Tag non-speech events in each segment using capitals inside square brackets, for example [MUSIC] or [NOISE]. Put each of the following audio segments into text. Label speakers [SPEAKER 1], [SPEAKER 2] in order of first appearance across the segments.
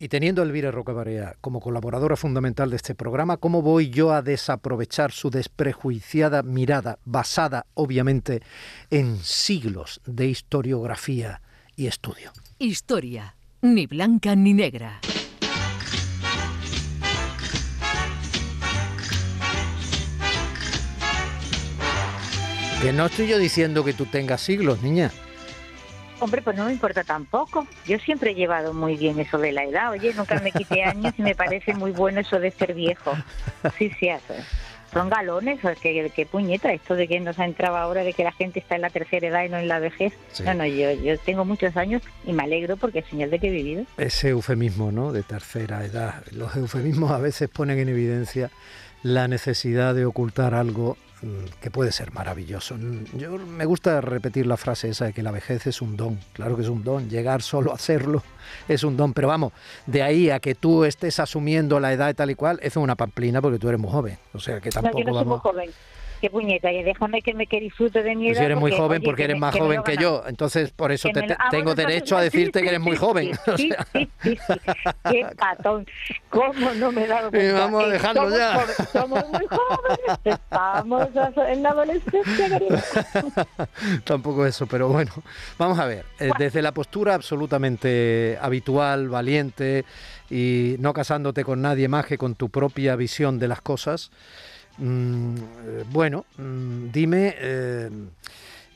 [SPEAKER 1] Y teniendo a Elvira Rocabarea como colaboradora fundamental de este programa, ¿cómo voy yo a desaprovechar su desprejuiciada mirada, basada obviamente en siglos de historiografía y estudio?
[SPEAKER 2] Historia, ni blanca ni negra.
[SPEAKER 1] Que no estoy yo diciendo que tú tengas siglos, niña.
[SPEAKER 3] Hombre, pues no me importa tampoco. Yo siempre he llevado muy bien eso de la edad. Oye, nunca me quité [LAUGHS] años y me parece muy bueno eso de ser viejo. Sí, sí, son galones, que, que puñeta, esto de que nos ha entrado ahora de que la gente está en la tercera edad y no en la vejez. No, no, yo, yo tengo muchos años y me alegro porque es señal de que he vivido.
[SPEAKER 1] Ese eufemismo, ¿no? De tercera edad. Los eufemismos a veces ponen en evidencia la necesidad de ocultar algo que puede ser maravilloso. Mm, yo me gusta repetir la frase esa de que la vejez es un don. Claro que es un don. Llegar solo a hacerlo [LAUGHS] es un don. Pero vamos, de ahí a que tú estés asumiendo la edad y tal y cual, eso es una pamplina porque tú eres muy joven. O sea que tampoco
[SPEAKER 3] no,
[SPEAKER 1] vamos.
[SPEAKER 3] joven qué puñeta, y déjame que me que disfrute de mi
[SPEAKER 1] pues
[SPEAKER 3] edad.
[SPEAKER 1] eres muy joven porque eres más joven que yo, entonces por eso te, ah, tengo derecho a decirte que eres muy joven. [LAUGHS]
[SPEAKER 3] Sí, sí, sí, qué patón, cómo no me he dado cuenta.
[SPEAKER 1] Y vamos a dejarlo ya.
[SPEAKER 3] somos muy jóvenes, estamos en la adolescencia, [LAUGHS]
[SPEAKER 1] Tampoco eso, pero bueno, vamos a ver, eh, desde la postura absolutamente habitual, valiente y no casándote con nadie más que con tu propia visión de las cosas, Mm, eh, bueno, mm, dime, eh,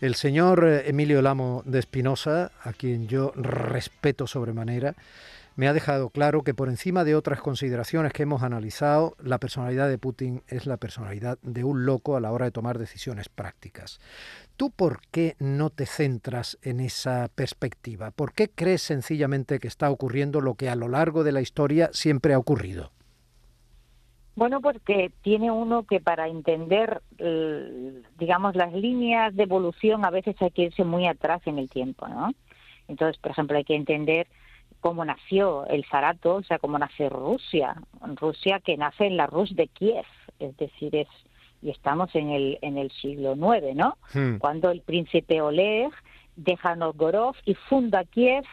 [SPEAKER 1] el señor Emilio Lamo de Espinosa, a quien yo respeto sobremanera, me ha dejado claro que por encima de otras consideraciones que hemos analizado, la personalidad de Putin es la personalidad de un loco a la hora de tomar decisiones prácticas. ¿Tú por qué no te centras en esa perspectiva? ¿Por qué crees sencillamente que está ocurriendo lo que a lo largo de la historia siempre ha ocurrido?
[SPEAKER 3] Bueno, porque tiene uno que para entender, digamos, las líneas de evolución a veces hay que irse muy atrás en el tiempo, ¿no? Entonces, por ejemplo, hay que entender cómo nació el Zarato, o sea, cómo nace Rusia, Rusia que nace en la Rus de Kiev, es decir, es y estamos en el en el siglo IX, ¿no? Hmm. Cuando el príncipe Oleg deja Novgorod y funda Kiev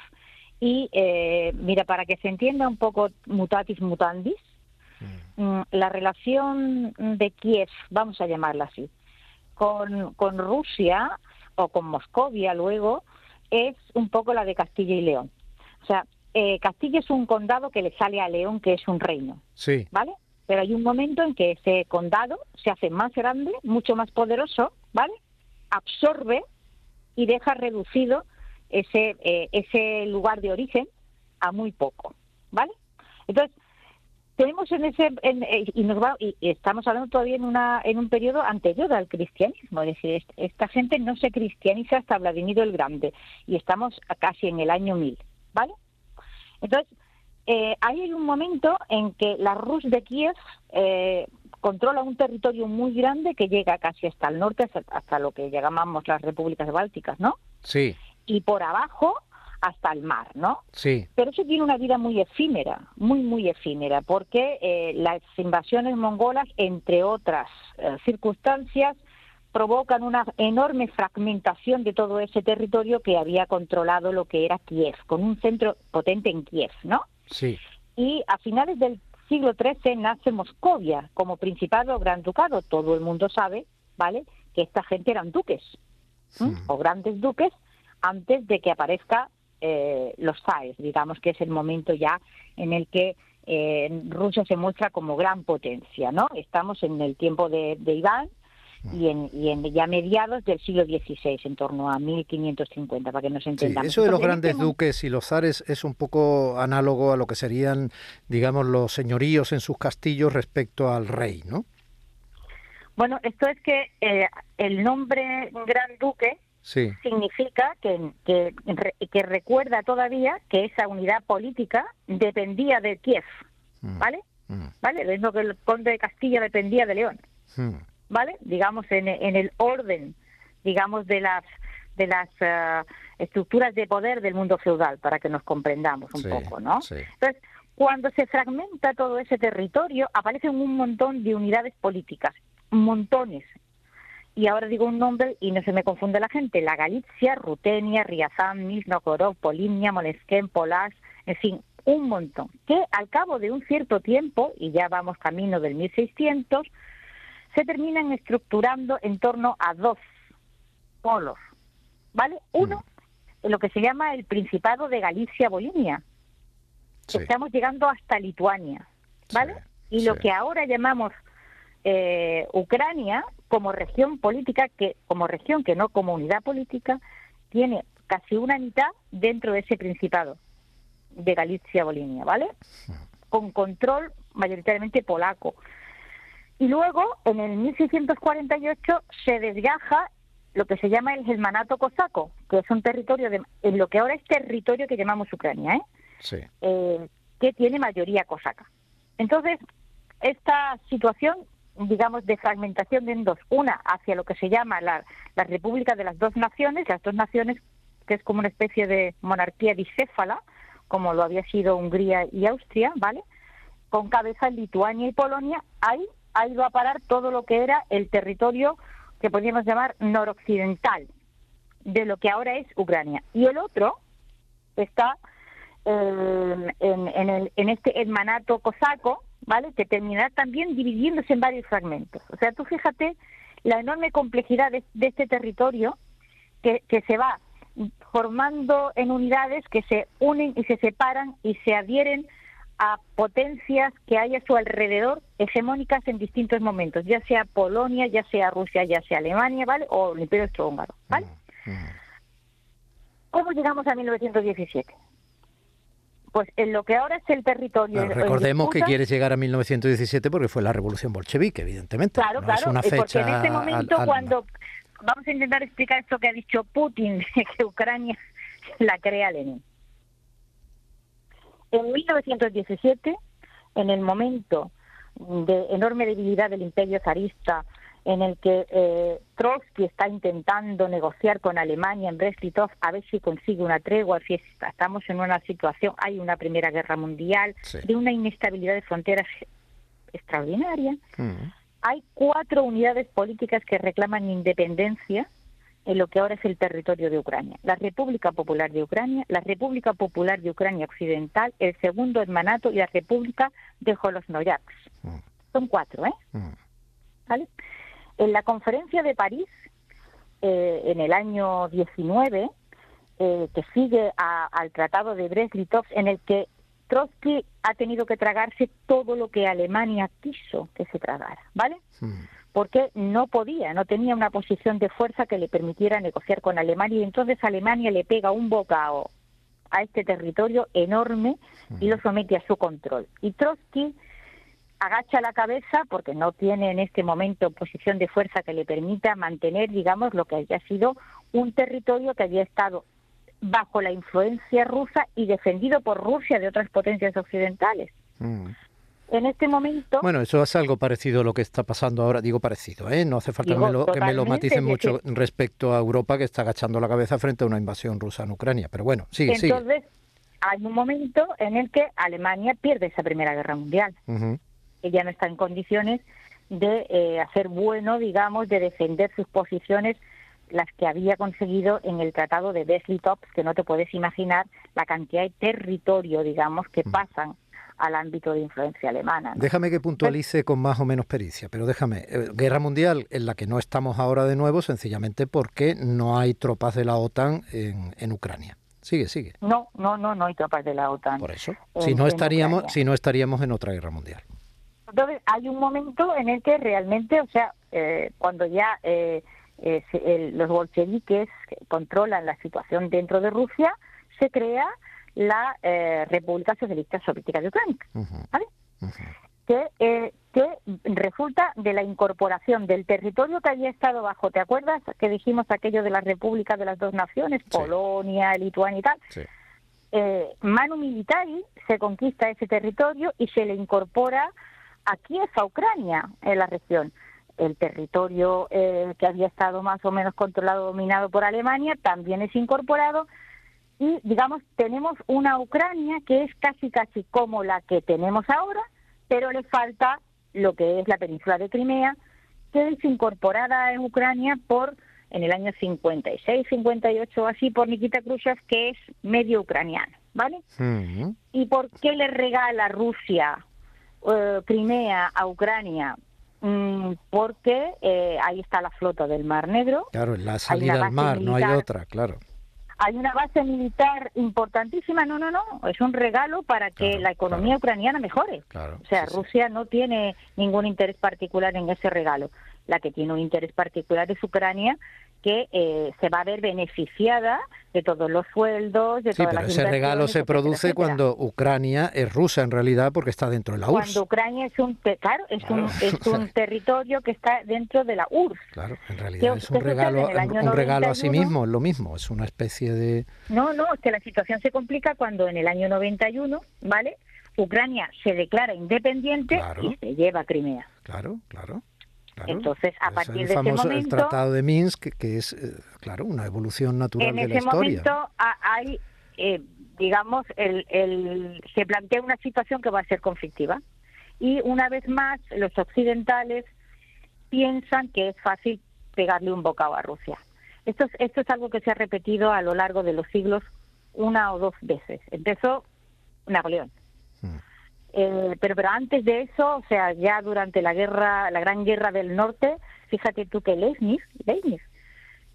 [SPEAKER 3] y eh, mira para que se entienda un poco mutatis mutandis, Mm, la relación de Kiev, vamos a llamarla así, con, con Rusia o con Moscovia luego, es un poco la de Castilla y León. O sea, eh, Castilla es un condado que le sale a León, que es un reino.
[SPEAKER 1] Sí.
[SPEAKER 3] ¿Vale? Pero hay un momento en que ese condado se hace más grande, mucho más poderoso, ¿vale? Absorbe y deja reducido ese, eh, ese lugar de origen a muy poco, ¿vale? Entonces, tenemos en ese eh, y nos va y estamos hablando todavía en una en un periodo anterior al cristianismo es decir esta gente no se cristianiza hasta Vladimir el Grande y estamos casi en el año 1000 vale entonces eh, hay un momento en que la Rus de Kiev eh, controla un territorio muy grande que llega casi hasta el norte hasta, hasta lo que llamamos las repúblicas bálticas no
[SPEAKER 1] sí.
[SPEAKER 3] Y por abajo hasta el mar, ¿no?
[SPEAKER 1] Sí.
[SPEAKER 3] Pero eso tiene una vida muy efímera, muy, muy efímera, porque eh, las invasiones mongolas, entre otras eh, circunstancias, provocan una enorme fragmentación de todo ese territorio que había controlado lo que era Kiev, con un centro potente en Kiev, ¿no?
[SPEAKER 1] Sí.
[SPEAKER 3] Y a finales del siglo XIII nace Moscovia como principado o gran ducado. Todo el mundo sabe, ¿vale?, que esta gente eran duques o grandes duques antes de que aparezca eh, los zares, digamos que es el momento ya en el que eh, Rusia se muestra como gran potencia, ¿no? Estamos en el tiempo de, Iván y en, y en, ya mediados del siglo XVI, en torno a 1550, para que nos entendamos.
[SPEAKER 1] eso de los grandes duques y los zares es un poco análogo a lo que serían, digamos, los señoríos en sus castillos respecto al rey, ¿no?
[SPEAKER 3] Bueno, esto es que eh, el nombre gran duque significa que, que, recuerda todavía que esa unidad política dependía de Kiev, mm. ¿vale? Mm. ¿Vale? Lo mismo que el conde de Castilla dependía de León. Mm. ¿vale? Digamos en, en el orden, digamos de las de las eh, estructuras de poder del mundo feudal, para que nos comprendamos un poco, ¿no? Entonces, cuando se fragmenta todo ese territorio, aparecen un montón de unidades políticas, montones. Y ahora digo un nombre y no se me confunde la gente. La Galicia, Rutenia, Riazán, Nizhnokorov, Polimnia, Molesquén, Polás, en fin, un montón. Que al cabo de un cierto tiempo, y ya vamos camino del 1600, se terminan estructurando en torno a dos polos. ¿vale? Uno, en lo que se llama el Principado de Galicia-Bolinia. Estamos llegando hasta Lituania, ¿vale? y lo que ahora llamamos eh, Ucrania como región política, que como región que no como unidad política, tiene casi una mitad dentro de ese Principado de Galicia-Bolinia, ¿vale? Con control mayoritariamente polaco. Y luego, en el 1648, se desgaja lo que se llama el Germanato cosaco, que es un territorio de, en lo que ahora es territorio que llamamos Ucrania, ¿eh?
[SPEAKER 1] Sí.
[SPEAKER 3] Eh, que tiene mayoría cosaca. Entonces, esta situación, digamos, de fragmentación en dos, una hacia lo que se llama la, la República de las Dos Naciones, las dos naciones que es como una especie de monarquía bicéfala, como lo había sido Hungría y Austria, ¿vale? Con cabeza en Lituania y Polonia, ahí ha ido a parar todo lo que era el territorio que podríamos llamar noroccidental de lo que ahora es Ucrania. Y el otro está en, el, en este hermanato cosaco, ¿vale? Que terminará también dividiéndose en varios fragmentos. O sea, tú fíjate la enorme complejidad de, este territorio que, que se va formando en unidades que se unen y se separan y se adhieren a potencias que hay a su alrededor hegemónicas en distintos momentos, ya sea Polonia, ya sea Rusia, ya sea Alemania, ¿vale? O el Imperio Austrohúngaro, ¿vale? ¿Cómo llegamos a 1917? Pues en lo que ahora es el territorio.
[SPEAKER 1] recordemos que quieres llegar a 1917 porque fue la revolución bolchevique, evidentemente.
[SPEAKER 3] Claro, claro. Es una fecha porque en este momento, cuando. Vamos a intentar explicar esto que ha dicho Putin, [LAUGHS] que Ucrania la crea Lenin. En 1917, en el momento de enorme debilidad del imperio zarista, en el que eh, Trotsky está intentando negociar con Alemania en Brest-Litov a ver si consigue una tregua, si estamos en una situación, hay una primera guerra mundial, de una inestabilidad de fronteras extraordinaria. Mm. Hay cuatro unidades políticas que reclaman independencia en lo que ahora es el territorio de Ucrania. La República Popular de Ucrania, la República Popular de Ucrania Occidental, el Segundo Hermanato y la República de Holosnoyaks. Mm. Son cuatro, ¿eh? Mm. ¿Vale? En la conferencia de París, eh, en el año 19, eh, que sigue al Tratado de Brest-Litov, en el que Trotsky ha tenido que tragarse todo lo que Alemania quiso que se tragara, ¿vale? Porque no podía, no tenía una posición de fuerza que le permitiera negociar con Alemania y entonces Alemania le pega un bocado a este territorio enorme y lo somete a su control. Y Trotsky agacha la cabeza porque no tiene en este momento posición de fuerza que le permita mantener, digamos, lo que había sido un territorio que había estado bajo la influencia rusa y defendido por Rusia de otras potencias occidentales. Mm en este momento...
[SPEAKER 1] Bueno, eso es algo parecido a lo que está pasando ahora, digo parecido, ¿eh? no hace falta que, me lo, que, me lo, maticen mucho respecto a Europa que está agachando la cabeza frente a una invasión rusa en Ucrania, pero bueno, sigue,
[SPEAKER 3] Entonces, hay un momento en el que Alemania pierde esa Primera Guerra Mundial, que ya no está en condiciones de eh, hacer bueno, digamos, de defender sus posiciones las que había conseguido en el Tratado de Brest-Litov, que no te puedes imaginar la cantidad de territorio, digamos, que pasan al ámbito de influencia alemana.
[SPEAKER 1] Déjame que puntualice con más o menos pericia, pero déjame, eh, guerra mundial en la que no estamos ahora de nuevo, sencillamente porque no hay tropas de la OTAN en, Ucrania. Sigue, sigue.
[SPEAKER 3] No, no, no, no hay tropas de la OTAN.
[SPEAKER 1] Por eso. si no estaríamos, si no estaríamos en otra guerra mundial.
[SPEAKER 3] Entonces hay un momento en el que realmente, o sea, eh, cuando ya eh, los bolcheviques controlan la situación dentro de Rusia, se crea la eh, República Socialista Soviética de Ucrania, ¿vale? que, eh, que resulta de la incorporación del territorio que había estado bajo, ¿te acuerdas que dijimos aquello de la República de las dos naciones, Polonia, Lituania y tal? Eh, Manu Militari se conquista ese territorio y se le incorpora aquí a Ucrania, en la región. el territorio eh, que había estado más o menos controlado, dominado por Alemania, también es incorporado y, digamos, tenemos una Ucrania que es casi, casi como la que tenemos ahora, pero le falta lo que es la península de Crimea, que es incorporada en Ucrania por, en el año 56, 58 así, por Nikita Khrushchev, que es medio ucraniano, ¿vale? ¿Y por qué le regala Rusia eh, Crimea a Ucrania? Mm, porque eh, ahí está la flota del Mar Negro.
[SPEAKER 1] Claro, la salida al mar, no hay otra, claro.
[SPEAKER 3] Hay una base militar importantísima, no, no, no, es un regalo para que la economía ucraniana mejore. o sea, Rusia no tiene ningún interés particular en ese regalo. La que tiene un interés particular es Ucrania que eh, se va a ver beneficiada de todos los sueldos, de
[SPEAKER 1] sí,
[SPEAKER 3] todas
[SPEAKER 1] pero ese regalo se produce cuando Ucrania es rusa en realidad porque está dentro de la URSS.
[SPEAKER 3] Cuando Ucrania es un claro, es un [LAUGHS] es un territorio que está dentro de la URSS.
[SPEAKER 1] Claro, en realidad es un regalo un regalo a sí mismo, es lo mismo, es una especie de
[SPEAKER 3] No, no, es que la situación se complica cuando en el año 91, ¿vale? Ucrania se declara independiente y se lleva a Crimea.
[SPEAKER 1] Claro, claro.
[SPEAKER 3] Entonces, a partir de ese momento...
[SPEAKER 1] El Tratado de Minsk, que, es, eh, claro, una evolución natural de la historia.
[SPEAKER 3] En ese momento hay, eh, digamos, el, el, se plantea una situación que va a ser conflictiva. Y una vez más, los occidentales piensan que es fácil pegarle un bocado a Rusia. Esto es, esto es algo que se ha repetido a lo largo de los siglos una o dos veces. Empezó Napoleón. Hmm. Eh, pero, pero antes de eso, o sea, ya durante la guerra, la gran guerra del norte, fíjate tú que Leibniz,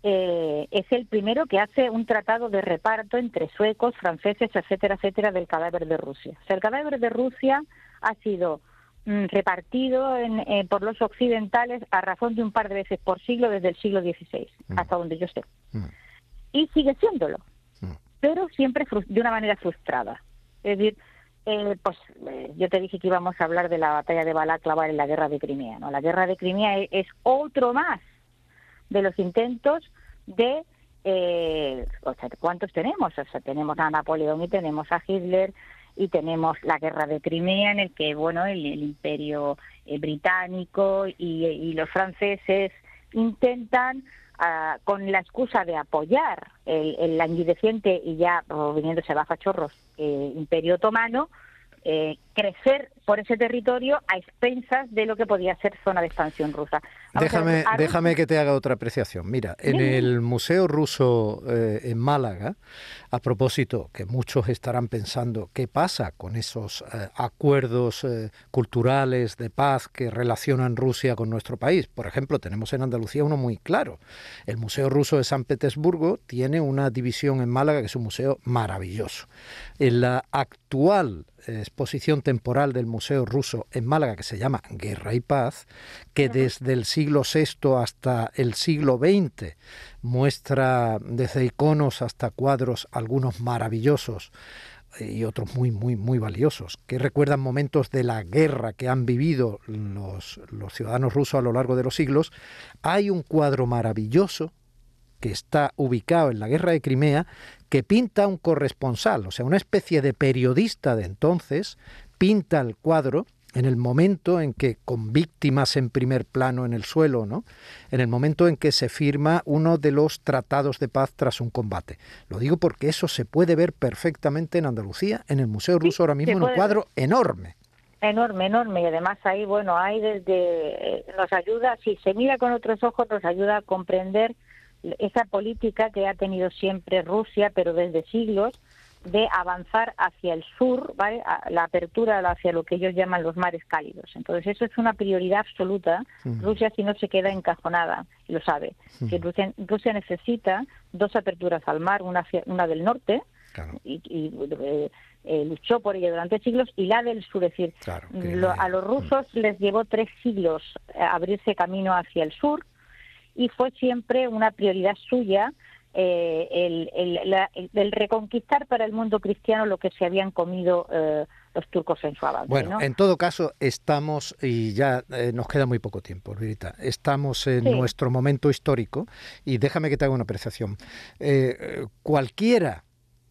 [SPEAKER 3] eh, es el primero que hace un tratado de reparto entre suecos, franceses, etcétera, etcétera, del cadáver de Rusia. O sea, el cadáver de Rusia ha sido mm, repartido eh, por los occidentales a razón de un par de veces por siglo desde el siglo XVI, mm. hasta donde yo sé. Mm. Y sigue siéndolo, pero siempre de una manera frustrada. Es decir, eh, pues eh, yo te dije que íbamos a hablar de la batalla de Balaclava en la guerra de Crimea. ¿no? La guerra de Crimea e-, es, otro más de los intentos de, eh, o sea, ¿cuántos tenemos? O sea, tenemos a Napoleón y tenemos a Hitler y tenemos la guerra de Crimea en el que, bueno, el, imperio eh, británico y, los franceses intentan con la excusa de apoyar el, el languideciente y ya viniéndose baja chorros eh, Imperio Otomano, eh, crecer por ese territorio a expensas de lo que podía ser zona de expansión rusa.
[SPEAKER 1] déjame, déjame que te haga otra apreciación. Mira, en el Museo Ruso eh, en Málaga, a propósito, que muchos estarán pensando qué pasa con esos eh, acuerdos culturales de paz que relacionan Rusia con nuestro país. Por ejemplo, tenemos en Andalucía uno muy claro. El Museo Ruso de San Petersburgo tiene una división en Málaga que es un museo maravilloso. En la actual exposición temporal del Museo Ruso en Málaga que se llama Guerra y Paz, que desde el siglo VI hasta el siglo XX muestra desde iconos hasta cuadros algunos maravillosos eh, y otros muy, muy, muy valiosos, que recuerdan momentos de la guerra que han vivido los, los ciudadanos rusos a lo largo de los siglos, hay un cuadro maravilloso que está ubicado en la guerra de Crimea, que pinta un corresponsal, o sea, una especie de periodista de entonces, pinta el cuadro en el momento en que, con víctimas en primer plano en el suelo, ¿no? en el momento en que se firma uno de los tratados de paz tras un combate. Lo digo porque eso se puede ver perfectamente en Andalucía, en el Museo Ruso ahora mismo, en un cuadro enorme.
[SPEAKER 3] Enorme, enorme. Y además ahí, bueno, hay desde, eh, nos ayuda, si se mira con otros ojos, nos ayuda a comprender esa política que ha tenido siempre Rusia, pero desde siglos, de avanzar hacia el sur, ¿vale? la apertura hacia lo que ellos llaman los mares cálidos. Entonces, eso es una prioridad absoluta. Rusia, si no se queda encajonada, lo sabe. que Rusia, necesita dos aperturas al mar, una, una del norte, y, eh, eh, luchó por ella durante siglos, y la del sur. Es decir, a los rusos les llevó tres siglos eh, abrirse camino hacia el sur, y fue siempre una prioridad suya eh, el, reconquistar para el mundo cristiano lo que se habían comido eh, los turcos en su avance.
[SPEAKER 1] Bueno, en todo caso, estamos, y ya eh, nos queda muy poco tiempo, Rita, estamos en nuestro momento histórico y déjame que te haga una apreciación. cualquiera,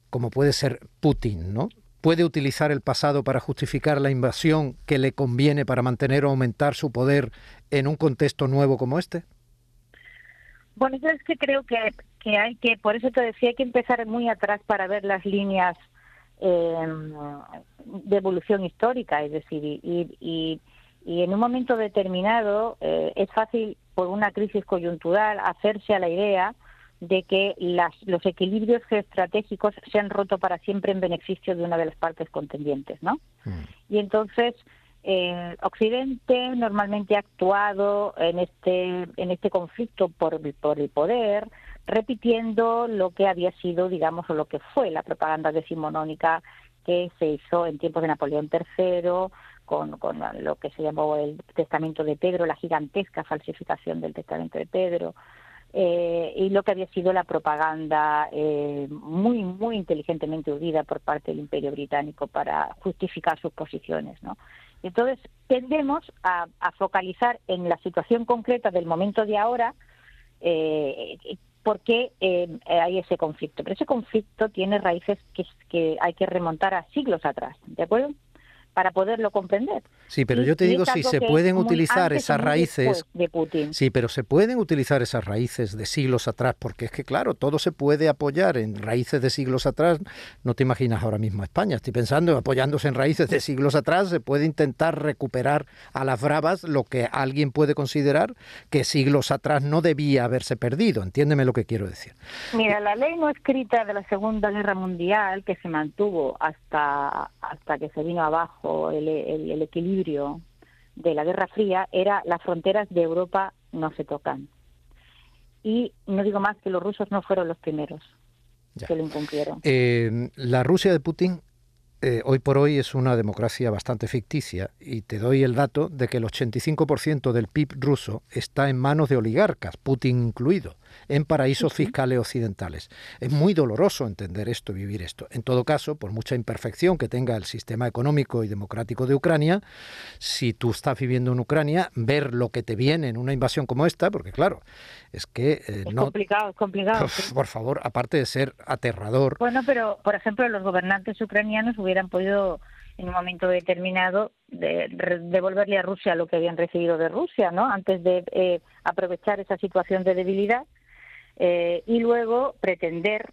[SPEAKER 1] como puede ser Putin, ¿no? puede utilizar el pasado para justificar la invasión que le conviene para mantener o aumentar su poder en un contexto nuevo como este?
[SPEAKER 3] Bueno, yo es que creo que, que hay que, por eso te decía, hay que empezar muy atrás para ver las líneas eh, de evolución histórica, es decir, y, y, y en un momento determinado eh, es fácil, por una crisis coyuntural, hacerse a la idea de que las, los equilibrios geoestratégicos se han roto para siempre en beneficio de una de las partes contendientes, ¿no? Mm. Y entonces eh, Occidente normalmente ha actuado en este en este conflicto por, por el poder, repitiendo lo que había sido, digamos, o lo que fue la propaganda decimonónica que se hizo en tiempos de Napoleón III, con, con lo que se llamó el Testamento de Pedro, la gigantesca falsificación del Testamento de Pedro, eh, y lo que había sido la propaganda eh, muy, muy inteligentemente udida por parte del Imperio Británico para justificar sus posiciones. ¿no? Entonces, tendemos a, focalizar en la situación concreta del momento de ahora eh, por qué eh, hay ese conflicto. Pero ese conflicto tiene raíces que hay que remontar a siglos atrás, ¿de acuerdo? Para poderlo comprender.
[SPEAKER 1] Sí, pero yo te digo si se pueden utilizar esas raíces de Putin. Sí, pero se pueden utilizar esas raíces de siglos atrás porque es que claro, todo se puede apoyar en raíces de siglos atrás. No te imaginas ahora mismo España, estoy pensando apoyándose en raíces de siglos atrás se puede intentar recuperar a las bravas lo que alguien puede considerar que siglos atrás no debía haberse perdido. Entiéndeme lo que quiero decir.
[SPEAKER 3] Mira, la ley no escrita de la Segunda Guerra Mundial que se mantuvo hasta hasta que se vino abajo el, equilibrio de la Guerra Fría era las fronteras de Europa no se tocan. Y no digo más que los rusos no fueron los primeros que lo incumplieron.
[SPEAKER 1] Eh, la Rusia de Putin eh, hoy por hoy es una democracia bastante ficticia y te doy el dato de que el 85% del PIB ruso está en manos de oligarcas, Putin incluido en paraísos fiscales occidentales. Es muy doloroso entender esto, vivir esto. En todo caso, por mucha imperfección que tenga el sistema económico y democrático de Ucrania, si tú estás viviendo en Ucrania, ver lo que te viene en una invasión como esta, porque claro, es que
[SPEAKER 3] eh, es complicado, es complicado.
[SPEAKER 1] Por favor, aparte de ser aterrador.
[SPEAKER 3] Bueno, pero por ejemplo, los gobernantes ucranianos hubieran podido en un momento determinado de, devolverle a Rusia lo que habían recibido de Rusia, ¿no? Antes de eh, aprovechar esa situación de debilidad eh, y luego pretender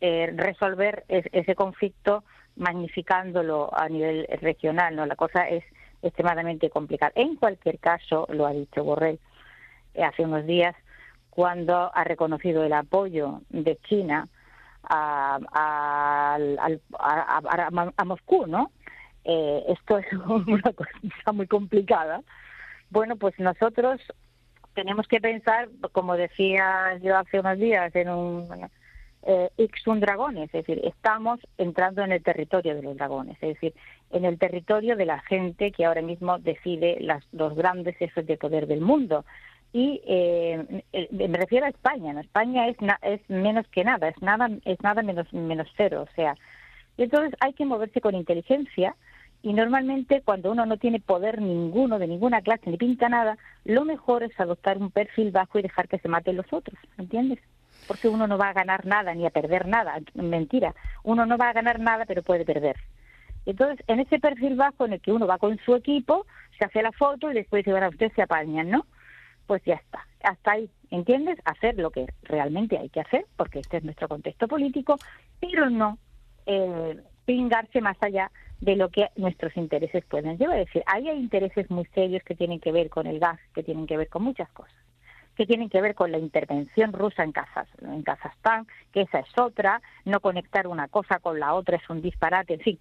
[SPEAKER 3] eh, resolver ese conflicto magnificándolo a nivel regional. no La cosa es extremadamente complicada. En cualquier caso, lo ha dicho Borrell eh, hace unos días, cuando ha reconocido el apoyo de China a, a, Moscú, ¿no? esto es [LAUGHS] una cosa muy complicada. Bueno, pues nosotros tenemos que pensar, como decía yo hace unos días, en un eh, un dragones, es decir, estamos entrando en el territorio de los dragones, es decir, en el territorio de la gente que ahora mismo decide las, los grandes jefes de poder del mundo. Y eh, eh, me refiero a España, ¿no? España es, es menos que nada, es nada, es nada menos, menos cero, o sea, entonces hay que moverse con inteligencia, y normalmente cuando uno no tiene poder ninguno, de ninguna clase, ni pinta nada, lo mejor es adoptar un perfil bajo y dejar que se maten los otros, ¿entiendes? Porque uno no va a ganar nada ni a perder nada, mentira, uno no va a ganar nada pero puede perder. Entonces, en ese perfil bajo en el que uno va con su equipo, se hace la foto y después dice, bueno, ustedes se apañan, ¿no? Pues ya está, hasta ahí, ¿entiendes? Hacer lo que realmente hay que hacer, porque este es nuestro contexto político, pero no eh, pingarse más allá de lo que nuestros intereses pueden llevar. Es decir, ahí hay intereses muy serios que tienen que ver con el gas, que tienen que ver con muchas cosas, que tienen que ver con la intervención rusa en, en Kazajstán, que esa es otra, no conectar una cosa con la otra es un disparate, en fin.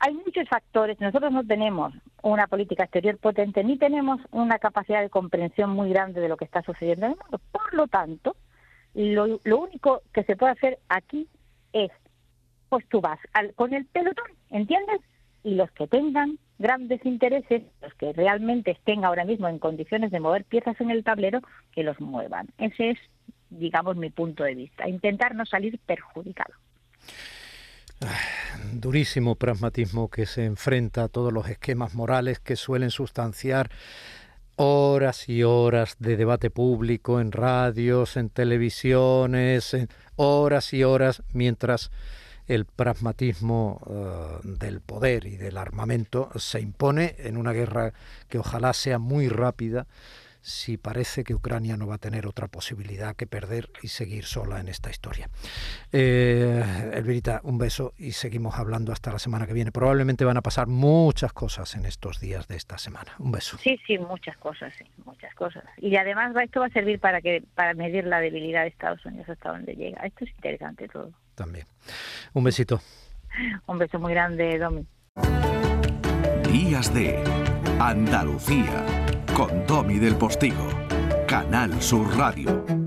[SPEAKER 3] Hay muchos factores. Nosotros no tenemos una política exterior potente ni tenemos una capacidad de comprensión muy grande de lo que está sucediendo en el mundo. Por lo tanto, lo, lo único que se puede hacer aquí es pues tú vas con el pelotón, ¿entiendes? Y los que tengan grandes intereses, los que realmente estén ahora mismo en condiciones de mover piezas en el tablero, que los muevan. Ese es, digamos, mi punto de vista. Intentar no salir perjudicado.
[SPEAKER 1] Durísimo pragmatismo que se enfrenta a todos los esquemas morales que suelen sustanciar horas y horas de debate público en radios, en televisiones, horas y horas, mientras el pragmatismo eh, del poder y del armamento se impone en una guerra que ojalá sea muy rápida si parece que Ucrania no va a tener otra posibilidad que perder y seguir sola en esta historia. Eh, Elvirita, un beso y seguimos hablando hasta la semana que viene. Probablemente van a pasar muchas cosas en estos días de esta semana. Un beso.
[SPEAKER 3] Sí, sí, muchas cosas, sí, muchas cosas. Y además esto va a servir para que para medir la debilidad de Estados Unidos hasta dónde llega. Esto es interesante todo.
[SPEAKER 1] También. Un besito.
[SPEAKER 3] un beso muy grande, Domi.
[SPEAKER 4] Días de Andalucía con Domi del Postigo, Canal Sur Radio.